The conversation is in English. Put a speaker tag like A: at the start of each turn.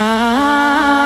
A: Ah.